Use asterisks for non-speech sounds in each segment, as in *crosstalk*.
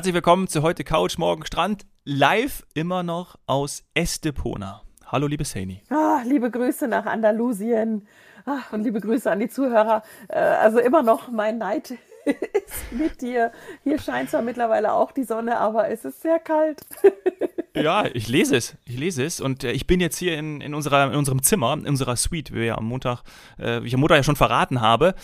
Herzlich willkommen zu heute Couch, morgen Strand. Live immer noch aus Estepona. Hallo, liebe Saini. Ah, liebe Grüße nach Andalusien ah, und liebe Grüße an die Zuhörer. Äh, also immer noch mein Neid *laughs* ist mit dir. Hier scheint zwar mittlerweile auch die Sonne, aber es ist sehr kalt. *laughs* ja, ich lese es. Ich lese es. Und äh, ich bin jetzt hier in, in, unserer, in unserem Zimmer, in unserer Suite, wie wir ja am Montag, äh, wie ich am Montag ja schon verraten habe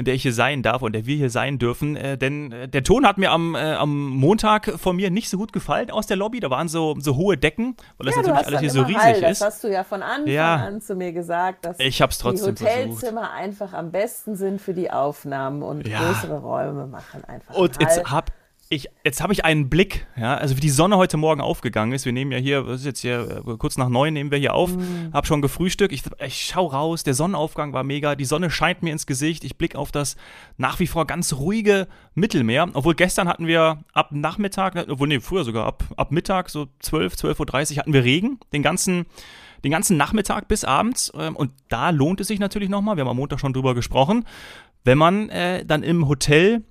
in der ich hier sein darf und der wir hier sein dürfen. Äh, denn äh, der Ton hat mir am, äh, am Montag von mir nicht so gut gefallen aus der Lobby. Da waren so, so hohe Decken, weil das ja, natürlich alles hier so riesig Hall. ist. Das hast du ja von Anfang ja. an zu mir gesagt, dass ich hab's trotzdem die Hotelzimmer versucht. einfach am besten sind für die Aufnahmen und ja. größere Räume machen einfach. Und jetzt hab ich, jetzt habe ich einen Blick, ja, also wie die Sonne heute Morgen aufgegangen ist. Wir nehmen ja hier, was ist jetzt hier, äh, kurz nach neun nehmen wir hier auf, mm. habe schon gefrühstückt. Ich, ich schau raus, der Sonnenaufgang war mega, die Sonne scheint mir ins Gesicht. Ich blicke auf das nach wie vor ganz ruhige Mittelmeer. Obwohl gestern hatten wir ab Nachmittag, obwohl nee, früher sogar ab, ab Mittag, so 12, 12.30 Uhr hatten wir Regen. Den ganzen, den ganzen Nachmittag bis abends. Ähm, und da lohnt es sich natürlich nochmal, wir haben am Montag schon drüber gesprochen, wenn man äh, dann im Hotel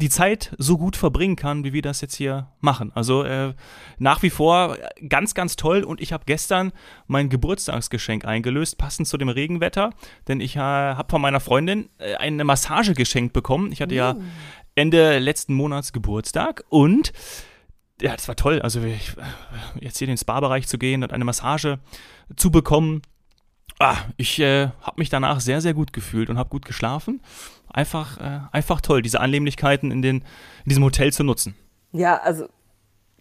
die Zeit so gut verbringen kann, wie wir das jetzt hier machen. Also äh, nach wie vor ganz, ganz toll und ich habe gestern mein Geburtstagsgeschenk eingelöst, passend zu dem Regenwetter, denn ich äh, habe von meiner Freundin äh, eine Massage geschenkt bekommen. Ich hatte ja mm. Ende letzten Monats Geburtstag und ja, das war toll. Also ich, äh, jetzt hier in den Spa-Bereich zu gehen und eine Massage zu bekommen. Ah, ich äh, habe mich danach sehr, sehr gut gefühlt und habe gut geschlafen einfach, äh, einfach toll, diese Annehmlichkeiten in, den, in diesem Hotel zu nutzen. Ja, also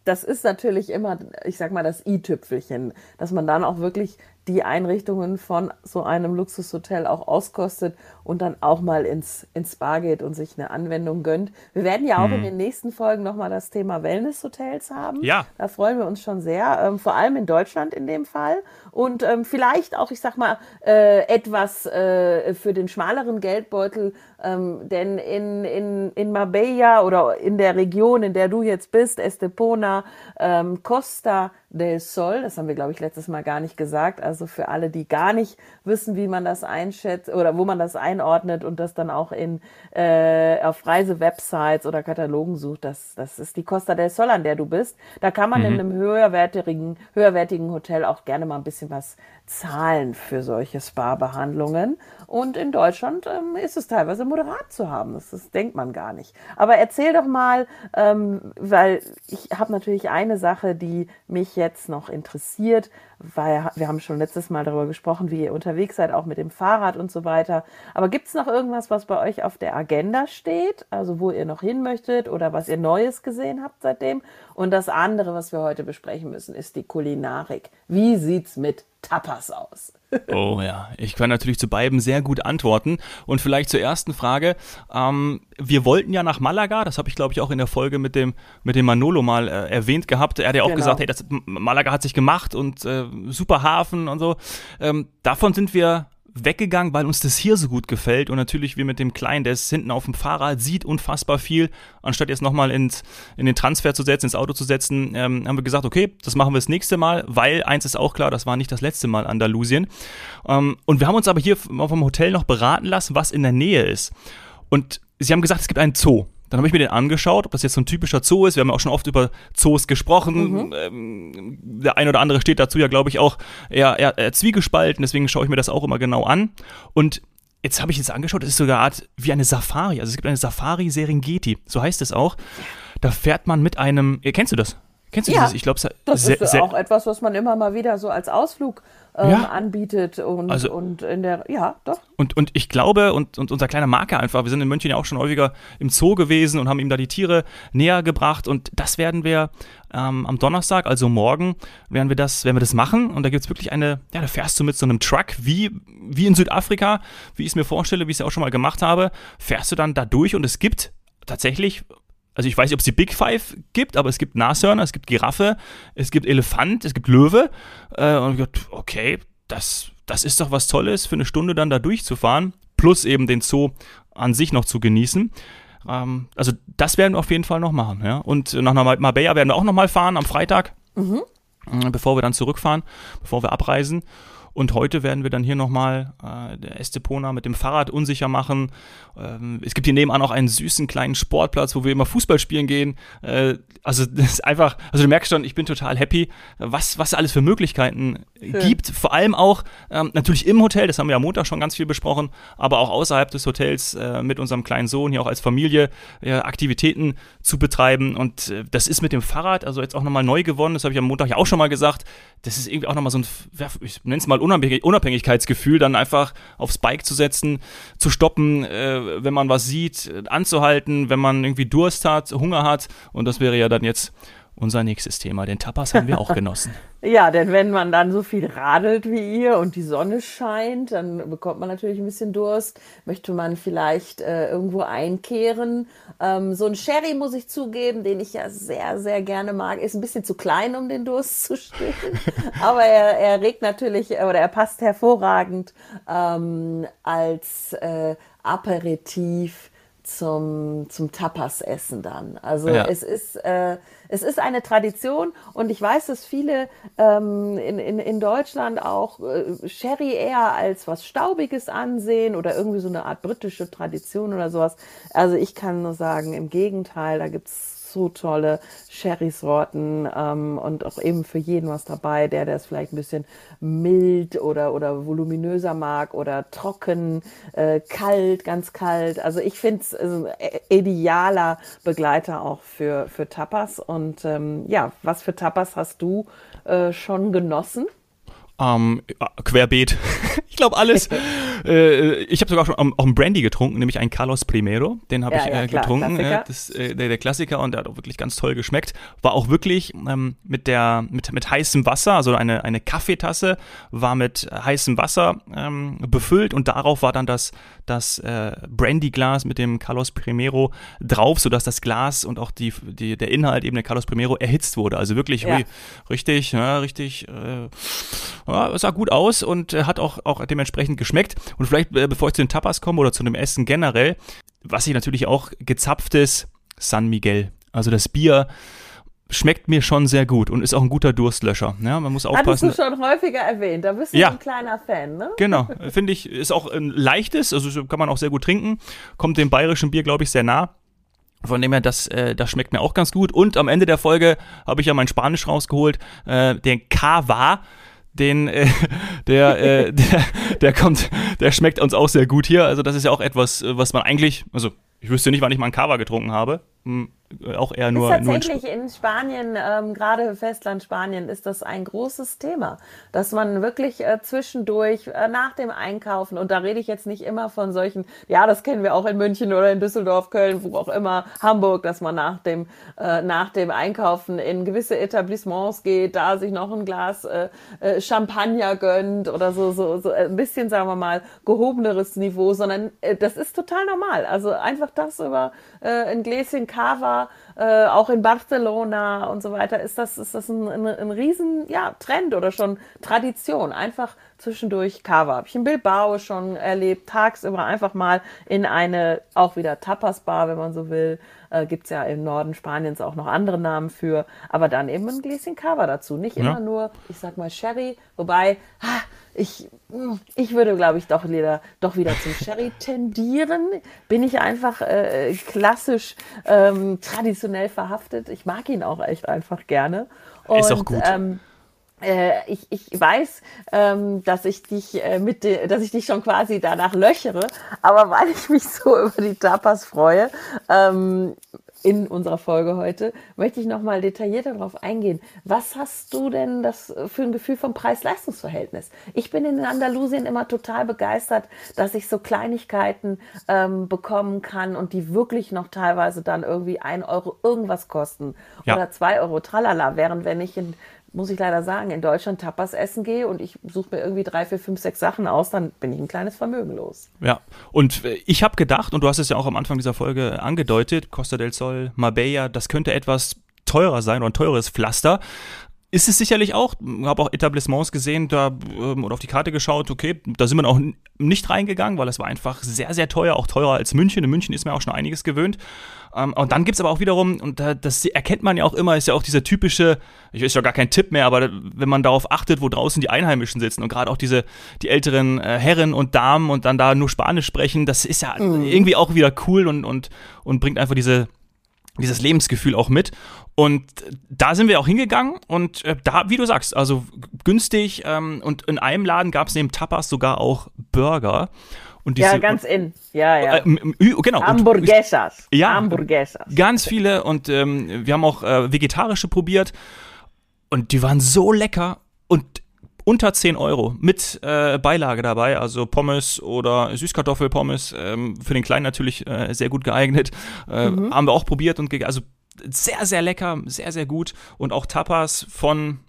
das ist natürlich immer, ich sag mal, das i-Tüpfelchen, dass man dann auch wirklich die Einrichtungen von so einem Luxushotel auch auskostet und dann auch mal ins, ins Spa geht und sich eine Anwendung gönnt. Wir werden ja auch hm. in den nächsten Folgen nochmal das Thema Wellness-Hotels haben. Ja. Da freuen wir uns schon sehr, ähm, vor allem in Deutschland in dem Fall. Und ähm, vielleicht auch, ich sag mal, äh, etwas äh, für den schmaleren Geldbeutel, ähm, denn in, in, in Marbella oder in der Region, in der du jetzt bist, Estepona, ähm, Costa del Sol, das haben wir, glaube ich, letztes Mal gar nicht gesagt, also für alle, die gar nicht wissen, wie man das einschätzt oder wo man das einordnet und das dann auch in äh, auf Reisewebsites oder Katalogen sucht, das, das ist die Costa del Sol, an der du bist. Da kann man mhm. in einem höherwertigen, höherwertigen Hotel auch gerne mal ein bisschen was zahlen für solche Spa-Behandlungen. Und in Deutschland ähm, ist es teilweise moderat zu haben. Das, das, denkt man gar nicht. Aber erzähl doch mal, ähm, weil ich habe natürlich eine Sache, die mich jetzt noch interessiert, weil wir haben schon letztes Mal darüber gesprochen, wie ihr unterwegs seid, auch mit dem Fahrrad und so weiter. Aber gibt es noch irgendwas, was bei euch auf der Agenda steht? Also wo ihr noch hin möchtet oder was ihr Neues gesehen habt seitdem? Und das andere, was wir heute besprechen müssen, ist die Kulinarik. Wie sieht's mit Tapas aus? *laughs* Oh ja, ich kann natürlich zu beiden sehr gut antworten. Und vielleicht zur ersten Frage. Ähm, wir wollten ja nach Malaga, das habe ich glaube ich auch in der Folge mit dem, mit dem Manolo mal äh, erwähnt gehabt. Er hat ja auch genau. gesagt, hey, das, Malaga hat sich gemacht und äh, super Hafen und so. Ähm, davon sind wir weggegangen, weil uns das hier so gut gefällt und natürlich wir mit dem Kleinen, der ist hinten auf dem Fahrrad, sieht unfassbar viel. Anstatt jetzt nochmal in den Transfer zu setzen, ins Auto zu setzen, ähm, haben wir gesagt, okay, das machen wir das nächste Mal, weil eins ist auch klar, das war nicht das letzte Mal Andalusien. Ähm, und wir haben uns aber hier vom Hotel noch beraten lassen, was in der Nähe ist. Und sie haben gesagt, es gibt einen Zoo. Dann habe ich mir den angeschaut, ob das jetzt so ein typischer Zoo ist. Wir haben ja auch schon oft über Zoos gesprochen. Mhm. Ähm, der ein oder andere steht dazu ja, glaube ich, auch eher, eher, eher zwiegespalten. Deswegen schaue ich mir das auch immer genau an. Und jetzt habe ich es angeschaut, es ist sogar eine Art wie eine Safari. Also es gibt eine Safari Serengeti, so heißt es auch. Da fährt man mit einem, kennst du das? Kennst du ja, dieses? Ich glaube, das ist auch etwas, was man immer mal wieder so als Ausflug ähm, ja. anbietet und, also, und in der, ja, doch. Und, und ich glaube, und, und unser kleiner Marker einfach, wir sind in München ja auch schon häufiger im Zoo gewesen und haben ihm da die Tiere näher gebracht und das werden wir ähm, am Donnerstag, also morgen, werden wir das, werden wir das machen und da gibt es wirklich eine, ja, da fährst du mit so einem Truck, wie, wie in Südafrika, wie ich es mir vorstelle, wie ich es ja auch schon mal gemacht habe, fährst du dann da durch und es gibt tatsächlich also ich weiß nicht, ob es die Big Five gibt, aber es gibt Nashörner, es gibt Giraffe, es gibt Elefant, es gibt Löwe. Äh, und ich dachte, okay, das, das ist doch was Tolles, für eine Stunde dann da durchzufahren, plus eben den Zoo an sich noch zu genießen. Ähm, also das werden wir auf jeden Fall noch machen. Ja? Und nach Marbella werden wir auch noch mal fahren am Freitag, mhm. Äh, bevor wir dann zurückfahren, bevor wir abreisen. Und heute werden wir dann hier nochmal äh, der Estepona mit dem Fahrrad unsicher machen. Ähm, es gibt hier nebenan auch einen süßen kleinen Sportplatz, wo wir immer Fußball spielen gehen. Äh, also *laughs* das ist einfach, also du merkst schon, ich bin total happy, was, was alles für Möglichkeiten Schön. gibt. Vor allem auch ähm, natürlich im Hotel, das haben wir am Montag schon ganz viel besprochen, aber auch außerhalb des Hotels äh, mit unserem kleinen Sohn hier auch als Familie äh, Aktivitäten zu betreiben. Und äh, das ist mit dem Fahrrad, also jetzt auch nochmal neu gewonnen, das habe ich am Montag ja auch schon mal gesagt. Das ist irgendwie auch nochmal so ein, ich nenne es mal Unabhängigkeitsgefühl, dann einfach aufs Bike zu setzen, zu stoppen, äh, wenn man was sieht, anzuhalten, wenn man irgendwie Durst hat, Hunger hat. Und das wäre ja dann jetzt unser nächstes Thema. Den Tapas haben wir auch genossen. *laughs* ja, denn wenn man dann so viel radelt wie ihr und die Sonne scheint, dann bekommt man natürlich ein bisschen Durst. Möchte man vielleicht äh, irgendwo einkehren. Ähm, so ein Sherry muss ich zugeben, den ich ja sehr, sehr gerne mag, ist ein bisschen zu klein, um den Durst zu stillen. *laughs* Aber er, er regt natürlich oder er passt hervorragend ähm, als äh, Aperitif zum, zum Tapas-Essen dann. Also ja. es ist, äh, es ist eine Tradition und ich weiß, dass viele ähm, in, in, in Deutschland auch äh, Sherry eher als was Staubiges ansehen oder irgendwie so eine Art britische Tradition oder sowas. Also ich kann nur sagen, im Gegenteil, da gibt's so tolle Sherry-Sorten ähm, und auch eben für jeden was dabei, der der es vielleicht ein bisschen mild oder, oder voluminöser mag oder trocken, äh, kalt, ganz kalt. Also ich finde es ein idealer Begleiter auch für, für Tapas. Und ähm, ja, was für Tapas hast du äh, schon genossen? Ähm, querbeet. *laughs* ich glaube alles. äh, ich habe sogar schon auch einen Brandy getrunken, nämlich einen Carlos Primero. Den habe ja, ich äh, klar, getrunken. Das, äh, der, der, Klassiker und der hat auch wirklich ganz toll geschmeckt. War auch wirklich ähm, mit der mit, mit heißem Wasser, also eine, eine Kaffeetasse war mit heißem Wasser ähm, befüllt und darauf war dann das, das äh, Brandy-Glas mit dem Carlos Primero drauf, sodass das Glas und auch die, die, der Inhalt eben der Carlos Primero erhitzt wurde. Also wirklich ja. richtig, ja, richtig äh, ja, sah gut aus und äh, hat auch, auch dementsprechend geschmeckt. Und vielleicht, äh, bevor ich zu den Tapas komme oder zu dem Essen generell, was ich natürlich auch gezapftes San Miguel. Also das Bier schmeckt mir schon sehr gut und ist auch ein guter Durstlöscher. Ja, man muss aufpassen. Hattest du schon häufiger erwähnt, da bist du ja. ein kleiner Fan, ne? Genau, *laughs* finde ich, ist auch ein leichtes, also kann man auch sehr gut trinken, kommt dem bayerischen Bier, glaube ich, sehr nah. Von dem her, das, äh, das schmeckt mir auch ganz gut. Und am Ende der Folge habe ich ja mein Spanisch rausgeholt, äh, den Cava den, äh, der, äh, *laughs* der, der kommt, der schmeckt uns auch sehr gut hier. Also das ist ja auch etwas, äh, was man eigentlich, also ich wüsste nicht, wann ich mal einen Cava getrunken habe. Hm, auch eher nur. Ist tatsächlich nur in, in Spanien, ähm, gerade Festland Spanien, ist das ein großes Thema, dass man wirklich äh, zwischendurch äh, nach dem Einkaufen, und da rede ich jetzt nicht immer von solchen, ja, das kennen wir auch in München oder in Düsseldorf, Köln, wo auch immer, Hamburg, dass man nach dem, äh, nach dem Einkaufen in gewisse Etablissements geht, da sich noch ein Glas äh, äh, Champagner gönnt oder so, so, so ein bisschen, sagen wir mal, gehobeneres Niveau, sondern das ist total normal. Also einfach das über ein Gläschen Cava, äh, auch in Barcelona und so weiter, ist das, ist das ein, ein, ein riesen ja, Trend oder schon Tradition. Einfach zwischendurch Cava. Habe ich in Bilbao schon erlebt, tagsüber einfach mal in eine, auch wieder Tapas-Bar, wenn man so will. Äh, Gibt ja im Norden Spaniens auch noch andere Namen für. Aber dann eben ein Gläschen Cava dazu. Nicht ja. immer nur, ich sag mal, Sherry. Wobei, ha, ich, hm, ich würde, glaube ich, doch wieder, doch wieder zum Sherry *laughs* tendieren. Bin ich einfach äh, klassisch ähm, traditionell verhaftet. Ich mag ihn auch echt einfach gerne. Und, Ist auch gut. Ähm, äh, ich, ich weiß, ähm, dass ich dich äh, mit, dass ich dich schon quasi danach löchere, aber *laughs* weil ich mich so über die Tapas freue, ähm, in unserer Folge heute, möchte ich nochmal detaillierter darauf eingehen. Was hast du denn das für ein Gefühl vom Preis-Leistungs-Verhältnis? Ich bin in Andalusien immer total begeistert, dass ich so Kleinigkeiten ähm, bekommen kann und die wirklich noch teilweise dann irgendwie ein Euro irgendwas kosten ja. oder zwei Euro tralala, während wenn ich in muss ich leider sagen, in Deutschland Tapas essen gehe und ich suche mir irgendwie drei, vier, fünf, sechs Sachen aus, dann bin ich ein kleines Vermögen los. Ja, und äh, ich habe gedacht, und du hast es ja auch am Anfang dieser Folge angedeutet, Costa del Sol, Marbella, das könnte etwas teurer sein oder ein teures Pflaster. Ist es sicherlich auch. Ich habe auch Etablissements gesehen da ähm, oder auf die Karte geschaut, okay, da sind wir auch nicht reingegangen, weil es war einfach sehr, sehr teuer, auch teurer als München. In München ist mir auch schon einiges gewöhnt. Ähm, und dann gibt es aber auch wiederum, und das erkennt man ja auch immer, ist ja auch dieser typische, ich weiß ja gar kein Tipp mehr, aber wenn man darauf achtet, wo draußen die Einheimischen sitzen und gerade auch diese, die älteren äh, Herren und Damen und dann da nur Spanisch sprechen, das ist ja mhm. irgendwie auch wieder cool und, und, und bringt einfach diese, dieses Lebensgefühl auch mit. Und da sind wir auch hingegangen und äh, da, wie du sagst, also günstig ähm, und in einem Laden gab es neben Tapas sogar auch Burger. Und diese, ja, ganz in. Ja, ja. Äh, genau. Hamburguesas. Ja, Hamburguesas. Ganz viele und ähm, wir haben auch äh, vegetarische probiert und die waren so lecker und unter 10 Euro mit äh, Beilage dabei, also Pommes oder Süßkartoffelpommes, ähm, für den Kleinen natürlich äh, sehr gut geeignet. Äh, mhm. Haben wir auch probiert und also sehr, sehr lecker, sehr, sehr gut. Und auch Tapas von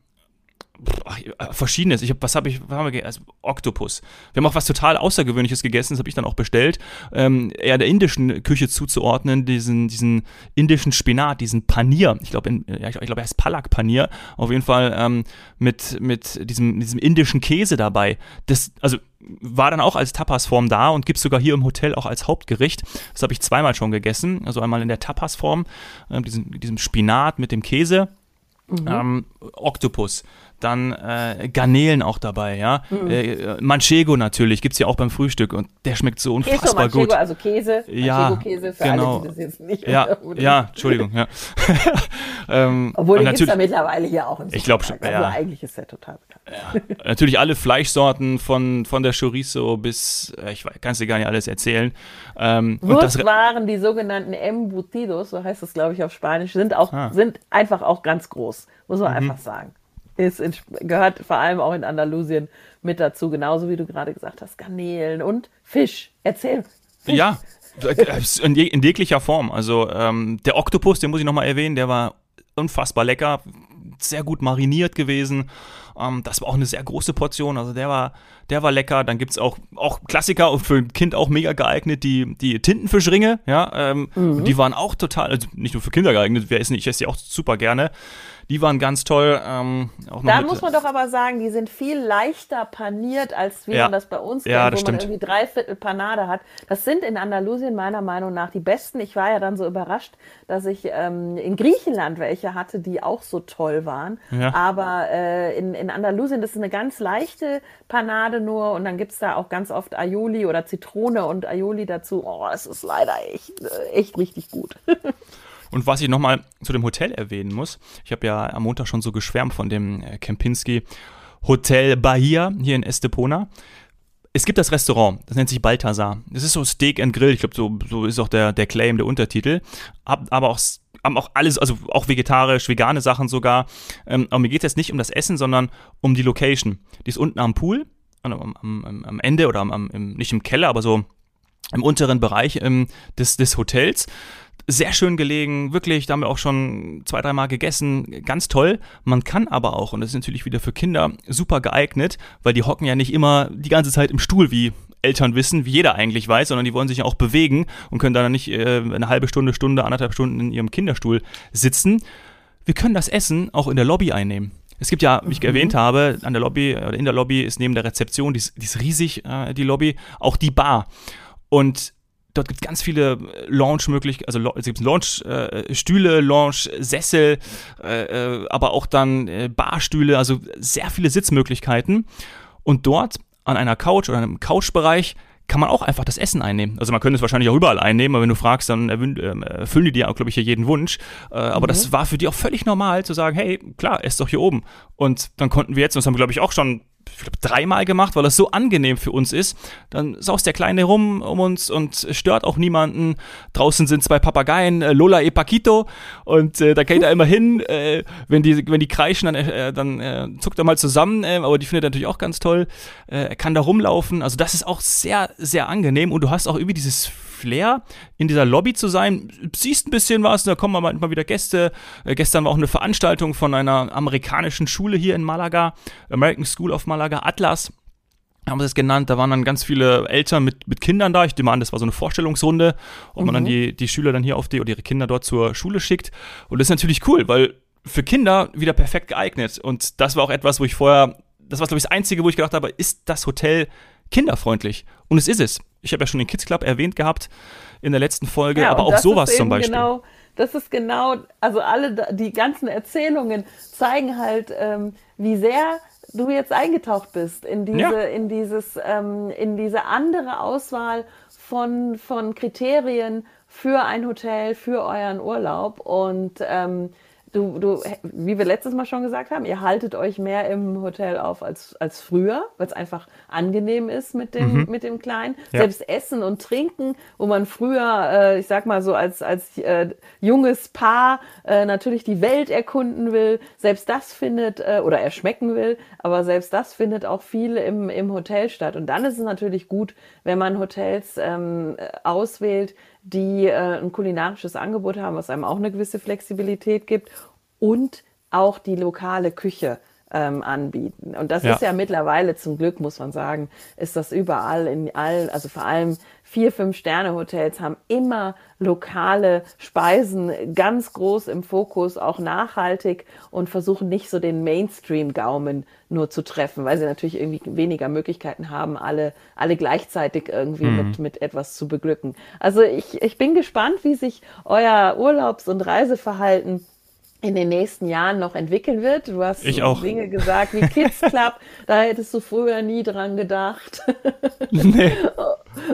Äh, verschiedenes. Ich hab, was habe ich, was haben wir also Oktopus. Wir haben auch was total Außergewöhnliches gegessen, das habe ich dann auch bestellt. Ähm, eher der indischen Küche zuzuordnen, diesen, diesen indischen Spinat, diesen Panier. Ich glaube, ich, ich glaube, er heißt Palak Panier. Auf jeden Fall ähm, mit, mit diesem, diesem indischen Käse dabei. Das, also war dann auch als Tapasform da und gibt es sogar hier im Hotel auch als Hauptgericht. Das habe ich zweimal schon gegessen. Also einmal in der Tapasform, äh, diesem, diesem Spinat mit dem Käse. Mhm. Ähm, Oktopus dann äh, Garnelen auch dabei, ja. Mhm. Äh, Manchego natürlich, gibt es ja auch beim Frühstück und der schmeckt so unfassbar Manchego, gut. also Käse, ja, Manchego-Käse für genau. alle, die das jetzt nicht Ja, ja Entschuldigung, ja. *laughs* ähm, Obwohl, den gibt es ja mittlerweile hier auch im Ich glaube schon, ja. Also eigentlich ist der total bekannt. Ja. Natürlich alle Fleischsorten von, von der Chorizo bis, äh, ich kann es dir gar nicht alles erzählen. Ähm, Wurstwaren, die sogenannten Embutidos, so heißt das glaube ich auf Spanisch, sind auch, ah. sind einfach auch ganz groß, muss man mhm. einfach sagen ist in, gehört vor allem auch in Andalusien mit dazu, genauso wie du gerade gesagt hast, Garnelen und Fisch. Erzähl. Fisch. Ja, in, in jeglicher Form. Also ähm, der Oktopus, den muss ich nochmal erwähnen, der war unfassbar lecker, sehr gut mariniert gewesen. Ähm, das war auch eine sehr große Portion, also der war, der war lecker. Dann gibt es auch, auch Klassiker und für ein Kind auch mega geeignet, die, die Tintenfischringe, ja, ähm, mhm. die waren auch total, also nicht nur für Kinder geeignet, wer nicht, ich esse die auch super gerne. Die waren ganz toll. Ähm, da muss man doch aber sagen, die sind viel leichter paniert, als wie ja. man das bei uns ja, kennt, wo stimmt. man irgendwie dreiviertel Panade hat. Das sind in Andalusien meiner Meinung nach die besten. Ich war ja dann so überrascht, dass ich ähm, in Griechenland welche hatte, die auch so toll waren. Ja. Aber äh, in, in Andalusien, das ist eine ganz leichte Panade nur und dann gibt es da auch ganz oft Aioli oder Zitrone und Aioli dazu. Oh, es ist leider echt, äh, echt richtig gut. *laughs* Und was ich nochmal zu dem Hotel erwähnen muss, ich habe ja am Montag schon so geschwärmt von dem äh, Kempinski Hotel Bahia hier in Estepona. Es gibt das Restaurant, das nennt sich Balthasar. Das ist so Steak and Grill, ich glaube, so, so ist auch der, der Claim, der Untertitel. Aber auch haben auch alles, also auch vegetarisch, vegane Sachen sogar. Ähm, aber mir geht es jetzt nicht um das Essen, sondern um die Location. Die ist unten am Pool, am, am, am Ende oder am, nicht im Keller, aber so im unteren Bereich ähm, des, des Hotels sehr schön gelegen, wirklich, da haben wir auch schon zwei, dreimal gegessen, ganz toll. Man kann aber auch, und das ist natürlich wieder für Kinder super geeignet, weil die hocken ja nicht immer die ganze Zeit im Stuhl, wie Eltern wissen, wie jeder eigentlich weiß, sondern die wollen sich ja auch bewegen und können dann nicht äh, eine halbe Stunde, Stunde, anderthalb Stunden in ihrem Kinderstuhl sitzen. Wir können das Essen auch in der Lobby einnehmen. Es gibt ja, wie ich mhm. erwähnt habe, an der Lobby oder in der Lobby ist neben der Rezeption, die ist, die ist riesig, äh, die Lobby, auch die Bar. Und dort gibt es ganz viele äh, Launch-Möglichkeiten, also es gibt Launch-Stühle, äh, Launch-Sessel, äh, aber auch dann äh, Barstühle, also sehr viele Sitzmöglichkeiten. Und dort an einer Couch oder einem Couchbereich kann man auch einfach das Essen einnehmen. Also man könnte es wahrscheinlich auch überall einnehmen, aber wenn du fragst, dann ähm, erfüllen die dir auch, glaube ich, hier jeden Wunsch. Aber mhm. das war für die auch völlig normal zu sagen, hey, klar, ess doch hier oben. Und dann konnten wir jetzt, und das haben wir, glaube ich, auch schon ich glaube, dreimal gemacht, weil das so angenehm für uns ist. Dann saust der Kleine rum um uns und stört auch niemanden. Draußen sind zwei Papageien, äh, Lola e Paquito, und äh, da geht er immer hin. Äh, wenn, die, wenn die kreischen, dann, äh, dann äh, zuckt er mal zusammen, äh, aber die findet er natürlich auch ganz toll. Er kann da rumlaufen. Also das ist auch sehr, sehr angenehm und du hast auch irgendwie dieses Flair, in dieser Lobby zu sein. Siehst ein bisschen was, da kommen manchmal wieder Gäste. Äh, gestern war auch eine Veranstaltung von einer amerikanischen Schule hier in Malaga, American School of Malaga, Atlas haben wir es genannt, da waren dann ganz viele Eltern mit, mit Kindern da. Ich nehme an, das war so eine Vorstellungsrunde, ob mhm. man dann mhm. die, die Schüler dann hier auf die oder ihre Kinder dort zur Schule schickt. Und das ist natürlich cool, weil für Kinder wieder perfekt geeignet. Und das war auch etwas, wo ich vorher, das war, glaube ich, das Einzige, wo ich gedacht habe, ist das Hotel kinderfreundlich? Und es ist es. Ich habe ja schon den Kids Club erwähnt gehabt in der letzten Folge, ja, aber auch sowas zum Beispiel. Genau, das ist genau, also alle die ganzen Erzählungen zeigen halt, ähm, wie sehr du jetzt eingetaucht bist in diese, ja. in dieses, ähm, in diese andere Auswahl von, von Kriterien für ein Hotel, für euren Urlaub und ähm, du, du, wie wir letztes Mal schon gesagt haben, ihr haltet euch mehr im Hotel auf als, als früher, weil es einfach angenehm ist mit dem, mhm. mit dem Kleinen. Ja. Selbst Essen und Trinken, wo man früher, äh, ich sag mal so, als, als äh, junges Paar äh, natürlich die Welt erkunden will, selbst das findet, äh, oder erschmecken will, aber selbst das findet auch viel im, im Hotel statt. Und dann ist es natürlich gut, wenn man Hotels ähm, auswählt, die äh, ein kulinarisches Angebot haben, was einem auch eine gewisse Flexibilität gibt. Und auch die lokale Küche ähm, anbieten. Und das ja. ist ja mittlerweile zum Glück, muss man sagen, ist das überall in allen, also vor allem vier, fünf Sterne Hotels haben immer lokale Speisen ganz groß im Fokus, auch nachhaltig und versuchen nicht so den Mainstream-Gaumen nur zu treffen, weil sie natürlich irgendwie weniger Möglichkeiten haben, alle, alle gleichzeitig irgendwie mhm. mit, mit etwas zu beglücken. Also ich, ich bin gespannt, wie sich euer Urlaubs- und Reiseverhalten in den nächsten Jahren noch entwickeln wird. Du hast ich auch. Dinge gesagt wie Kids *laughs* Club, da hättest du früher nie dran gedacht. *laughs* nee.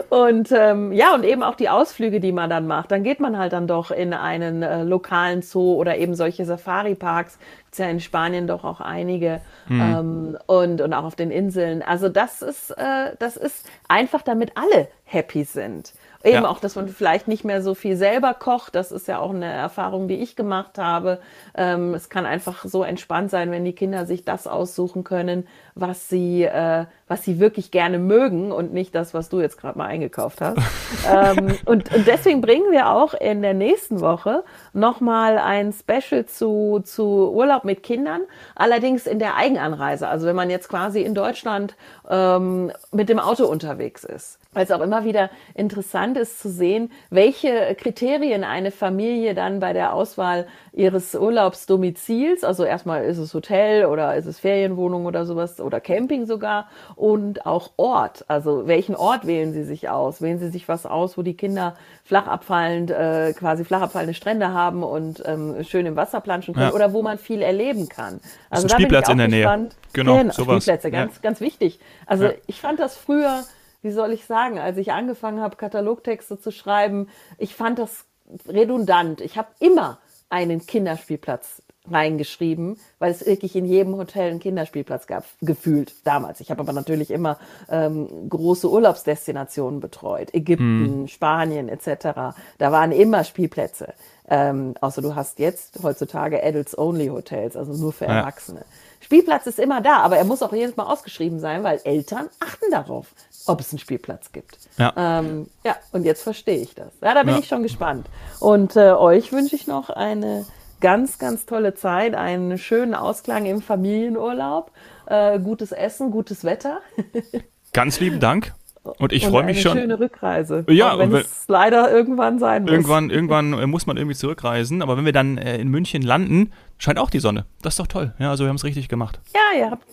Und ähm, ja, und eben auch die Ausflüge, die man dann macht. Dann geht man halt dann doch in einen äh, lokalen Zoo oder eben solche Safari-Parks. Gibt's ja in Spanien doch auch einige. Mhm. Ähm, und, und auch auf den Inseln. Also das ist, äh, das ist einfach, damit alle happy sind. Eben ja. auch, dass man vielleicht nicht mehr so viel selber kocht. Das ist ja auch eine Erfahrung, die ich gemacht habe. Ähm, es kann einfach so entspannt sein, wenn die Kinder sich das aussuchen können, was sie, äh, was sie wirklich gerne mögen und nicht das, was du jetzt gerade mal eingekauft hast. *laughs* ähm, und, und deswegen bringen wir auch in der nächsten Woche nochmal ein Special zu, zu Urlaub mit Kindern, allerdings in der Eigenanreise. Also wenn man jetzt quasi in Deutschland ähm, mit dem Auto unterwegs ist weil es auch immer wieder interessant ist zu sehen, welche Kriterien eine Familie dann bei der Auswahl ihres Urlaubsdomizils, also erstmal ist es Hotel oder ist es Ferienwohnung oder sowas oder Camping sogar und auch Ort, also welchen Ort wählen sie sich aus? Wählen sie sich was aus, wo die Kinder flach abfallend, äh, quasi flach abfallende Strände haben und ähm, schön im Wasser planschen können ja. oder wo man viel erleben kann. Also ist ein Spielplatz in der Nähe. Genau, genau sowas. Spielplätze, ganz, ja. ganz wichtig. Also ja. ich fand das früher wie soll ich sagen, als ich angefangen habe, Katalogtexte zu schreiben, ich fand das redundant. Ich habe immer einen Kinderspielplatz reingeschrieben, weil es wirklich in jedem Hotel einen Kinderspielplatz gab, gefühlt damals. Ich habe aber natürlich immer ähm, große Urlaubsdestinationen betreut, Ägypten, hm. Spanien etc. Da waren immer Spielplätze. Ähm, außer du hast jetzt heutzutage Adults-Only-Hotels, also nur für Erwachsene. Ja. Spielplatz ist immer da, aber er muss auch jedes Mal ausgeschrieben sein, weil Eltern achten darauf ob es einen Spielplatz gibt. Ja, ähm, ja und jetzt verstehe ich das. Ja, da bin ja. ich schon gespannt. Und äh, euch wünsche ich noch eine ganz, ganz tolle Zeit, einen schönen Ausklang im Familienurlaub, äh, gutes Essen, gutes Wetter. *laughs* ganz lieben Dank. Und ich freue mich schon. Eine schöne Rückreise. Ja, wenn, wenn es leider irgendwann sein muss. Irgendwann, irgendwann äh, muss man irgendwie zurückreisen. Aber wenn wir dann äh, in München landen, scheint auch die Sonne. Das ist doch toll. Ja, also wir haben es richtig gemacht. Ja, ihr habt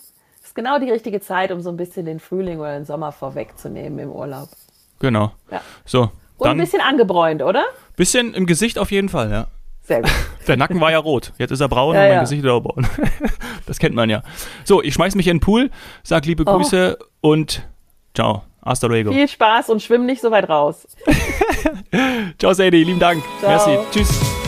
ist genau die richtige Zeit, um so ein bisschen den Frühling oder den Sommer vorwegzunehmen im Urlaub. Genau. Ja. So. Und ein bisschen angebräunt, oder? Bisschen im Gesicht auf jeden Fall, ja. Sehr gut. *laughs* Der Nacken war ja rot. Jetzt ist er braun ja, und mein ja. Gesicht ist auch braun. *laughs* Das kennt man ja. So, ich schmeiß mich in den Pool, sag liebe oh. Grüße und ciao. Hasta luego. Viel Spaß und schwimm nicht so weit raus. *laughs* ciao, Sadie. Lieben Dank. Ciao. Merci. Tschüss.